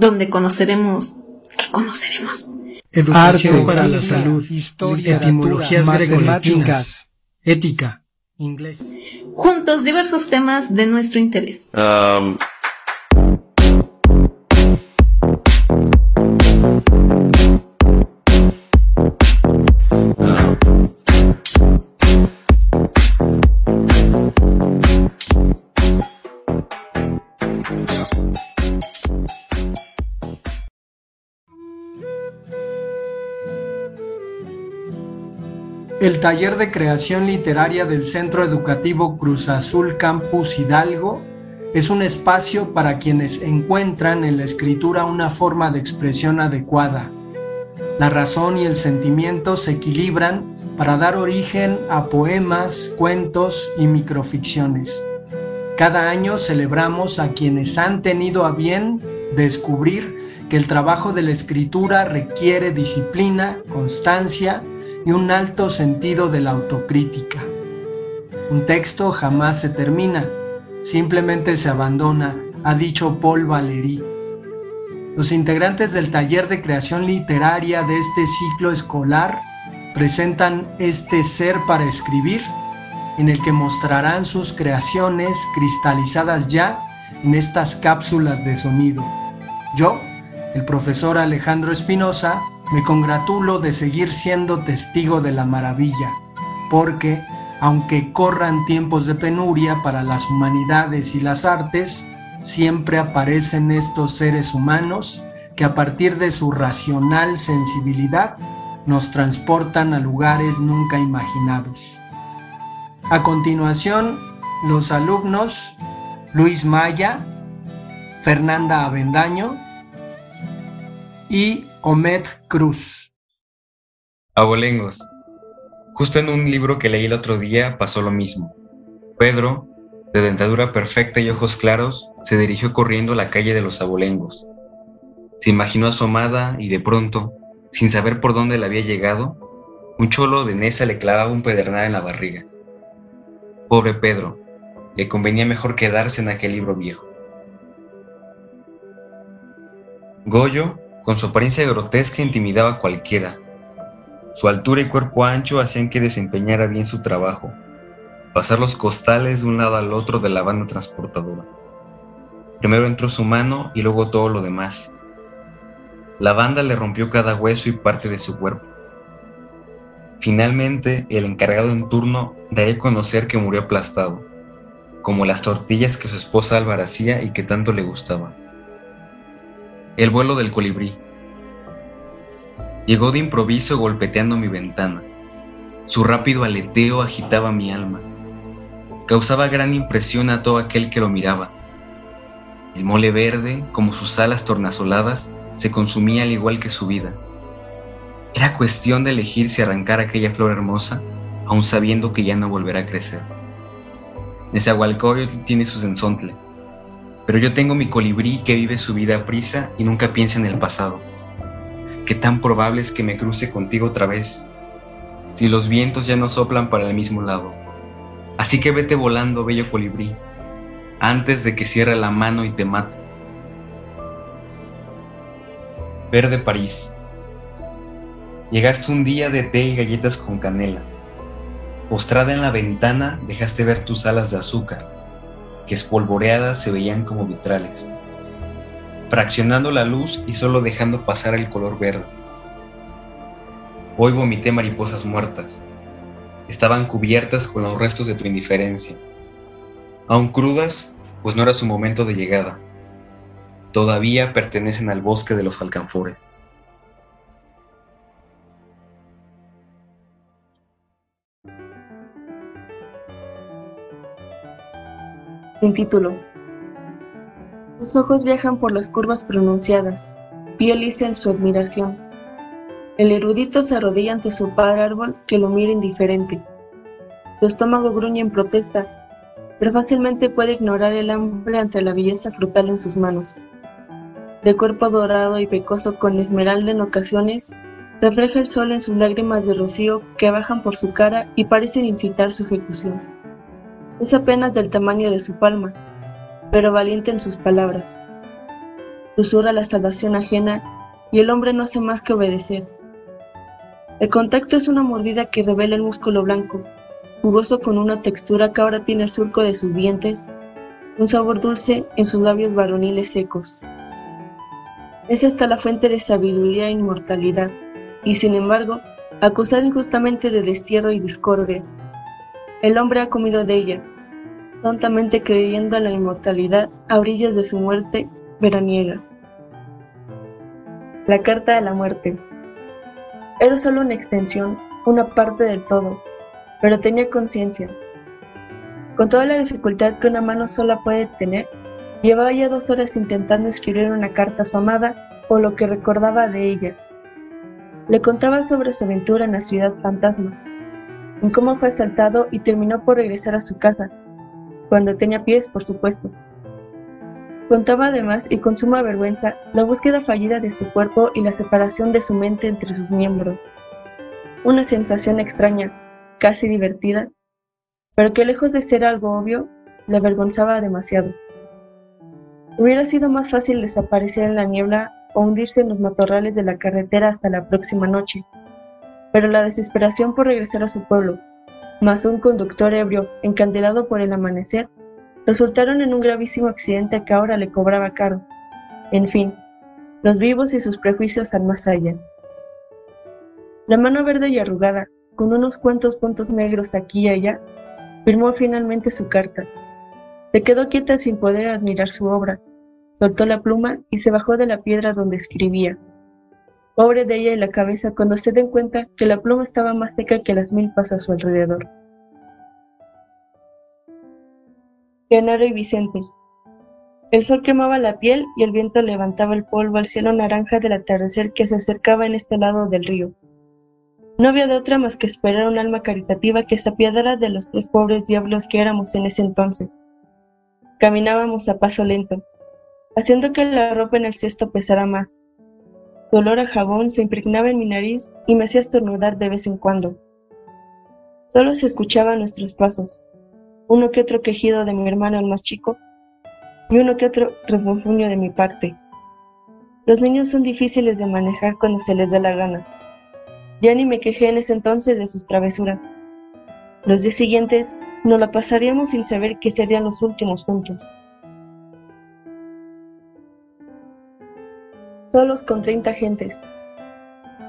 Donde conoceremos... ¿Qué conoceremos? Educación Arte, para la salud, historia, etimologías matemáticas, ética, inglés. Juntos diversos temas de nuestro interés. Um. El taller de creación literaria del Centro Educativo Cruz Azul Campus Hidalgo es un espacio para quienes encuentran en la escritura una forma de expresión adecuada. La razón y el sentimiento se equilibran para dar origen a poemas, cuentos y microficciones. Cada año celebramos a quienes han tenido a bien descubrir que el trabajo de la escritura requiere disciplina, constancia y un alto sentido de la autocrítica. Un texto jamás se termina, simplemente se abandona, ha dicho Paul Valéry. Los integrantes del taller de creación literaria de este ciclo escolar presentan este ser para escribir, en el que mostrarán sus creaciones cristalizadas ya en estas cápsulas de sonido. Yo, el profesor Alejandro Espinosa, me congratulo de seguir siendo testigo de la maravilla, porque, aunque corran tiempos de penuria para las humanidades y las artes, siempre aparecen estos seres humanos que a partir de su racional sensibilidad nos transportan a lugares nunca imaginados. A continuación, los alumnos Luis Maya, Fernanda Avendaño y Omed Cruz. Abolengos. Justo en un libro que leí el otro día pasó lo mismo. Pedro, de dentadura perfecta y ojos claros, se dirigió corriendo a la calle de los abolengos. Se imaginó asomada y de pronto, sin saber por dónde le había llegado, un cholo de Nesa le clavaba un pedernal en la barriga. Pobre Pedro, le convenía mejor quedarse en aquel libro viejo. Goyo con su apariencia grotesca intimidaba a cualquiera. Su altura y cuerpo ancho hacían que desempeñara bien su trabajo, pasar los costales de un lado al otro de la banda transportadora. Primero entró su mano y luego todo lo demás. La banda le rompió cada hueso y parte de su cuerpo. Finalmente, el encargado en turno daría a conocer que murió aplastado, como las tortillas que su esposa Álvaro hacía y que tanto le gustaba. El vuelo del colibrí. Llegó de improviso golpeteando mi ventana. Su rápido aleteo agitaba mi alma. Causaba gran impresión a todo aquel que lo miraba. El mole verde, como sus alas tornasoladas, se consumía al igual que su vida. Era cuestión de elegir si arrancar aquella flor hermosa, aun sabiendo que ya no volverá a crecer. Nezahualcóyotl tiene su sensontle, pero yo tengo mi colibrí que vive su vida a prisa y nunca piensa en el pasado. Qué tan probable es que me cruce contigo otra vez, si los vientos ya no soplan para el mismo lado. Así que vete volando, bello colibrí, antes de que cierre la mano y te mate. Verde París. Llegaste un día de té y galletas con canela. Postrada en la ventana dejaste ver tus alas de azúcar que espolvoreadas se veían como vitrales, fraccionando la luz y solo dejando pasar el color verde. Hoy vomité mariposas muertas. Estaban cubiertas con los restos de tu indiferencia. Aún crudas, pues no era su momento de llegada. Todavía pertenecen al bosque de los alcanfores. Título. Sus ojos viajan por las curvas pronunciadas, piel lisa en su admiración. El erudito se arrodilla ante su padre árbol que lo mira indiferente. Su estómago gruñe en protesta, pero fácilmente puede ignorar el hambre ante la belleza frutal en sus manos. De cuerpo dorado y pecoso con esmeralda en ocasiones, refleja el sol en sus lágrimas de rocío que bajan por su cara y parecen incitar su ejecución. Es apenas del tamaño de su palma, pero valiente en sus palabras. Susurra la salvación ajena y el hombre no hace más que obedecer. El contacto es una mordida que revela el músculo blanco, jugoso con una textura que ahora tiene el surco de sus dientes, un sabor dulce en sus labios varoniles secos. Es hasta la fuente de sabiduría e inmortalidad, y sin embargo, acusada injustamente de destierro y discordia. El hombre ha comido de ella, tontamente creyendo en la inmortalidad a orillas de su muerte veraniega. La carta de la muerte. Era solo una extensión, una parte del todo, pero tenía conciencia. Con toda la dificultad que una mano sola puede tener, llevaba ya dos horas intentando escribir una carta a su amada o lo que recordaba de ella. Le contaba sobre su aventura en la ciudad fantasma, en cómo fue asaltado y terminó por regresar a su casa, cuando tenía pies, por supuesto. Contaba además, y con suma vergüenza, la búsqueda fallida de su cuerpo y la separación de su mente entre sus miembros. Una sensación extraña, casi divertida, pero que lejos de ser algo obvio, le avergonzaba demasiado. Hubiera sido más fácil desaparecer en la niebla o hundirse en los matorrales de la carretera hasta la próxima noche, pero la desesperación por regresar a su pueblo, más un conductor ebrio, encandelado por el amanecer, resultaron en un gravísimo accidente que ahora le cobraba caro. En fin, los vivos y sus prejuicios al más allá. La mano verde y arrugada, con unos cuantos puntos negros aquí y allá, firmó finalmente su carta. Se quedó quieta sin poder admirar su obra, soltó la pluma y se bajó de la piedra donde escribía. Pobre de ella y la cabeza cuando se den cuenta que la pluma estaba más seca que las milpas a su alrededor. Genaro y Vicente. El sol quemaba la piel y el viento levantaba el polvo al cielo naranja del atardecer que se acercaba en este lado del río. No había de otra más que esperar un alma caritativa que se apiadara de los tres pobres diablos que éramos en ese entonces. Caminábamos a paso lento, haciendo que la ropa en el cesto pesara más, olor a jabón se impregnaba en mi nariz y me hacía estornudar de vez en cuando. Solo se escuchaban nuestros pasos, uno que otro quejido de mi hermano el más chico y uno que otro refunfuño de mi parte. Los niños son difíciles de manejar cuando se les da la gana. Ya ni me quejé en ese entonces de sus travesuras. Los días siguientes nos la pasaríamos sin saber que serían los últimos juntos. Solos con 30 gentes.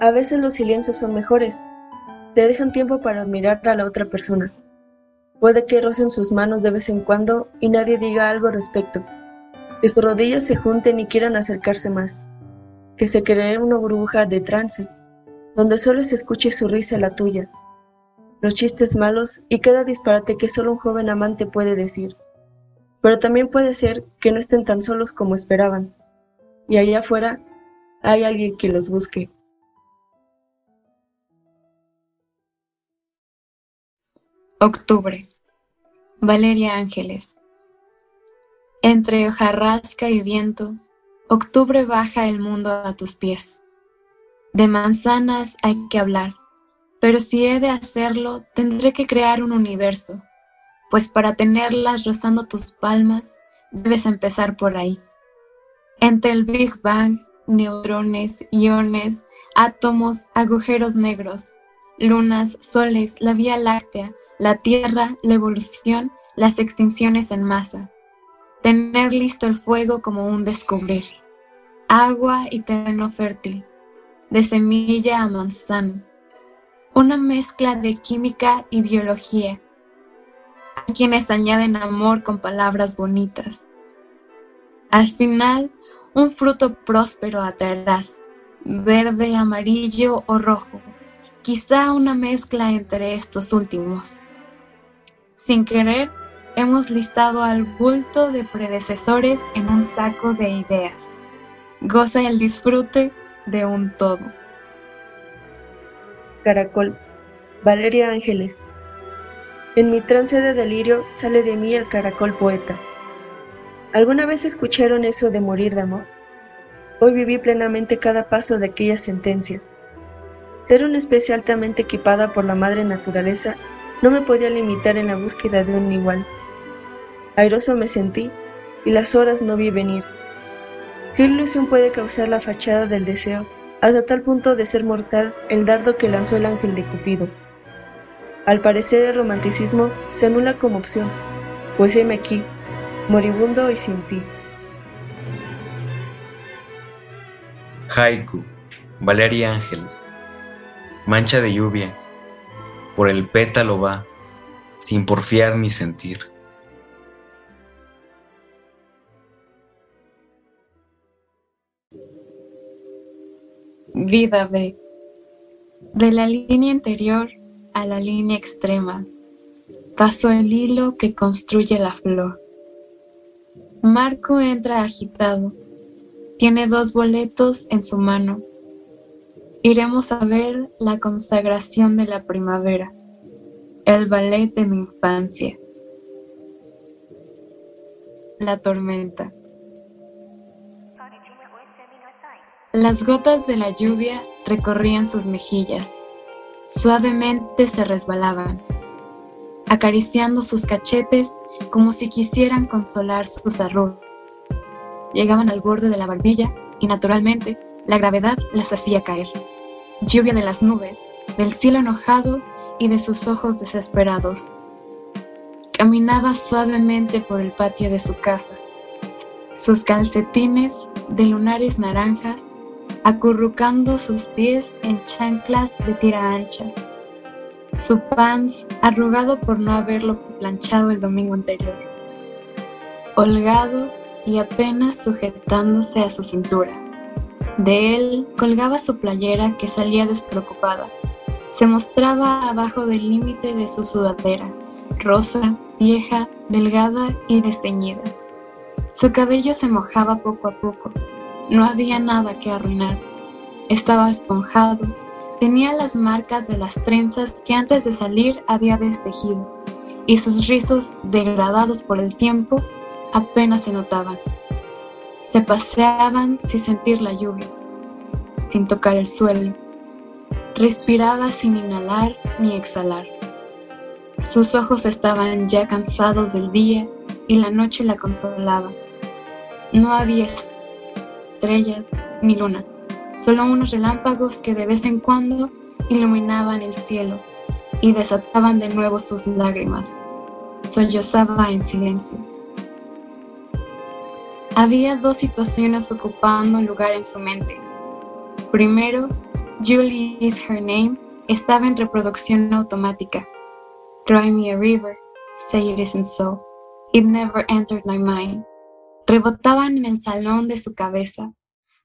A veces los silencios son mejores, te dejan tiempo para admirar a la otra persona. Puede que rocen sus manos de vez en cuando y nadie diga algo al respecto, que sus rodillas se junten y quieran acercarse más, que se cree una burbuja de trance, donde solo se escuche su risa la tuya, los chistes malos y cada disparate que solo un joven amante puede decir. Pero también puede ser que no estén tan solos como esperaban, y allá afuera hay alguien que los busque. Octubre. Valeria Ángeles. Entre hojarrasca y viento, octubre baja el mundo a tus pies. De manzanas hay que hablar, pero si he de hacerlo, tendré que crear un universo, pues para tenerlas rozando tus palmas, debes empezar por ahí. Entre el Big Bang neutrones, iones, átomos, agujeros negros, lunas, soles, la Vía Láctea, la Tierra, la evolución, las extinciones en masa. Tener listo el fuego como un descubrir. Agua y terreno fértil. De semilla a manzano. Una mezcla de química y biología. Hay quienes añaden amor con palabras bonitas. Al final, un fruto próspero atraerás, verde, amarillo o rojo, quizá una mezcla entre estos últimos. Sin querer, hemos listado al bulto de predecesores en un saco de ideas. Goza el disfrute de un todo. Caracol, Valeria Ángeles. En mi trance de delirio sale de mí el caracol poeta. ¿Alguna vez escucharon eso de morir de amor? Hoy viví plenamente cada paso de aquella sentencia. Ser una especie altamente equipada por la madre naturaleza no me podía limitar en la búsqueda de un igual. Airoso me sentí y las horas no vi venir. ¿Qué ilusión puede causar la fachada del deseo hasta tal punto de ser mortal el dardo que lanzó el ángel de Cupido? Al parecer el romanticismo se anula como opción, pues heme aquí, moribundo y sin ti. Haiku, Valeria Ángeles. Mancha de lluvia, por el pétalo va, sin porfiar ni sentir. Vida B. De la línea interior a la línea extrema, pasó el hilo que construye la flor. Marco entra agitado. Tiene dos boletos en su mano. Iremos a ver la consagración de la primavera, el ballet de mi infancia. La tormenta. Las gotas de la lluvia recorrían sus mejillas, suavemente se resbalaban, acariciando sus cachetes como si quisieran consolar sus arrugas. Llegaban al borde de la barbilla y naturalmente la gravedad las hacía caer. Lluvia de las nubes, del cielo enojado y de sus ojos desesperados. Caminaba suavemente por el patio de su casa. Sus calcetines de lunares naranjas acurrucando sus pies en chanclas de tira ancha. Su pants arrugado por no haberlo planchado el domingo anterior. Holgado y apenas sujetándose a su cintura. De él colgaba su playera que salía despreocupada. Se mostraba abajo del límite de su sudadera, rosa, vieja, delgada y desteñida. Su cabello se mojaba poco a poco, no había nada que arruinar. Estaba esponjado. Tenía las marcas de las trenzas que antes de salir había destejido, y sus rizos degradados por el tiempo apenas se notaban. Se paseaban sin sentir la lluvia, sin tocar el suelo. Respiraba sin inhalar ni exhalar. Sus ojos estaban ya cansados del día y la noche la consolaba. No había estrellas ni luna, solo unos relámpagos que de vez en cuando iluminaban el cielo y desataban de nuevo sus lágrimas. Sollozaba en silencio. Había dos situaciones ocupando lugar en su mente. Primero, Julie is her name estaba en reproducción automática. Cry me a river, say it isn't so. It never entered my mind rebotaban en el salón de su cabeza,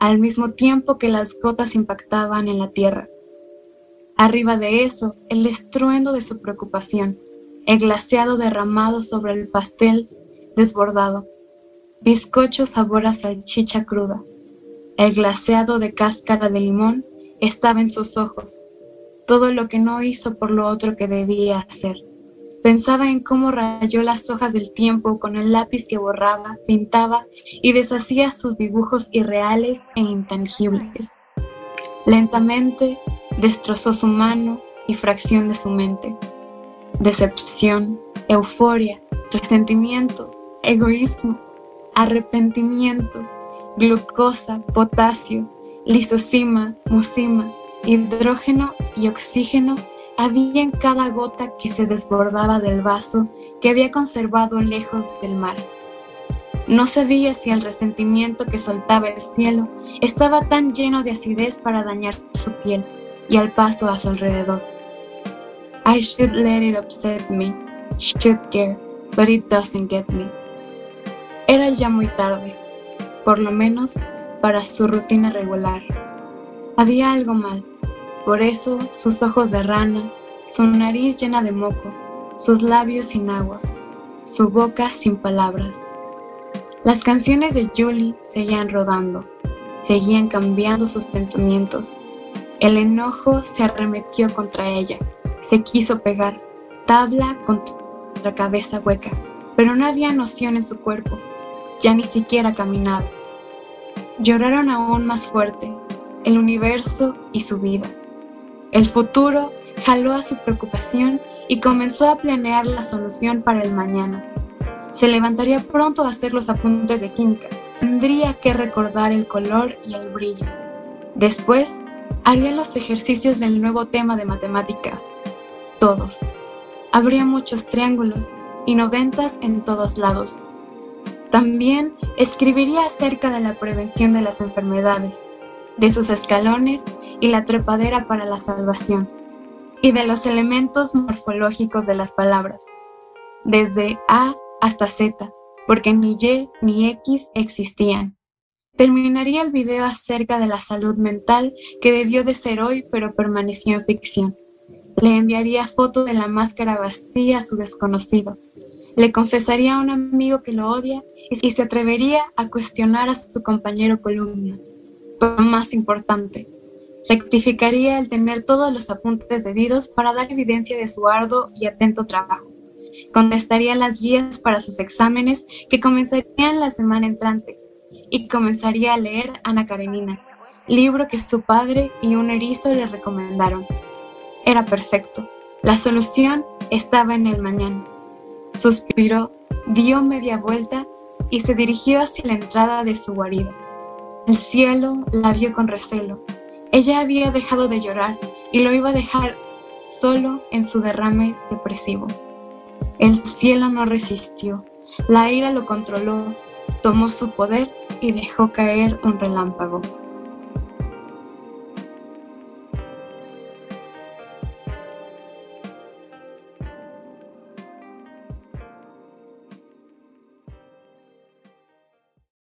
al mismo tiempo que las gotas impactaban en la tierra. Arriba de eso, el estruendo de su preocupación, el glaseado derramado sobre el pastel desbordado, bizcocho sabor a salchicha cruda. El glaseado de cáscara de limón estaba en sus ojos, todo lo que no hizo por lo otro que debía hacer. Pensaba en cómo rayó las hojas del tiempo con el lápiz que borraba, pintaba y deshacía sus dibujos irreales e intangibles. Lentamente destrozó su mano y fracción de su mente. Decepción, euforia, resentimiento, egoísmo, arrepentimiento, glucosa, potasio, lisocima, mucima, hidrógeno y oxígeno había en cada gota que se desbordaba del vaso que había conservado lejos del mar. No sabía si el resentimiento que soltaba el cielo estaba tan lleno de acidez para dañar su piel y al paso a su alrededor. I should let it upset me, should care, but it doesn't get me. Era ya muy tarde, por lo menos para su rutina regular. Había algo mal, por eso sus ojos de rana, su nariz llena de moco, sus labios sin agua, su boca sin palabras. Las canciones de Julie seguían rodando, seguían cambiando sus pensamientos. El enojo se arremetió contra ella, se quiso pegar, tabla contra cabeza hueca, pero no había noción en su cuerpo, ya ni siquiera caminaba. Lloraron aún más fuerte, el universo y su vida. El futuro jaló a su preocupación y comenzó a planear la solución para el mañana. Se levantaría pronto a hacer los apuntes de química. Tendría que recordar el color y el brillo. Después, haría los ejercicios del nuevo tema de matemáticas. Todos. Habría muchos triángulos y noventas en todos lados. También escribiría acerca de la prevención de las enfermedades, de sus escalones y la trepadera para la salvación, y de los elementos morfológicos de las palabras, desde A hasta Z, porque ni Y ni X existían. Terminaría el video acerca de la salud mental que debió de ser hoy pero permaneció en ficción. Le enviaría foto de la máscara vacía a su desconocido. Le confesaría a un amigo que lo odia y se atrevería a cuestionar a su compañero columna. Pero más importante, rectificaría el tener todos los apuntes debidos para dar evidencia de su arduo y atento trabajo contestaría las guías para sus exámenes que comenzarían la semana entrante y comenzaría a leer Ana Karenina, libro que su padre y un erizo le recomendaron. Era perfecto. La solución estaba en el mañana. Suspiró, dio media vuelta y se dirigió hacia la entrada de su guarida. El cielo la vio con recelo. Ella había dejado de llorar y lo iba a dejar solo en su derrame depresivo. El cielo no resistió, la ira lo controló, tomó su poder y dejó caer un relámpago.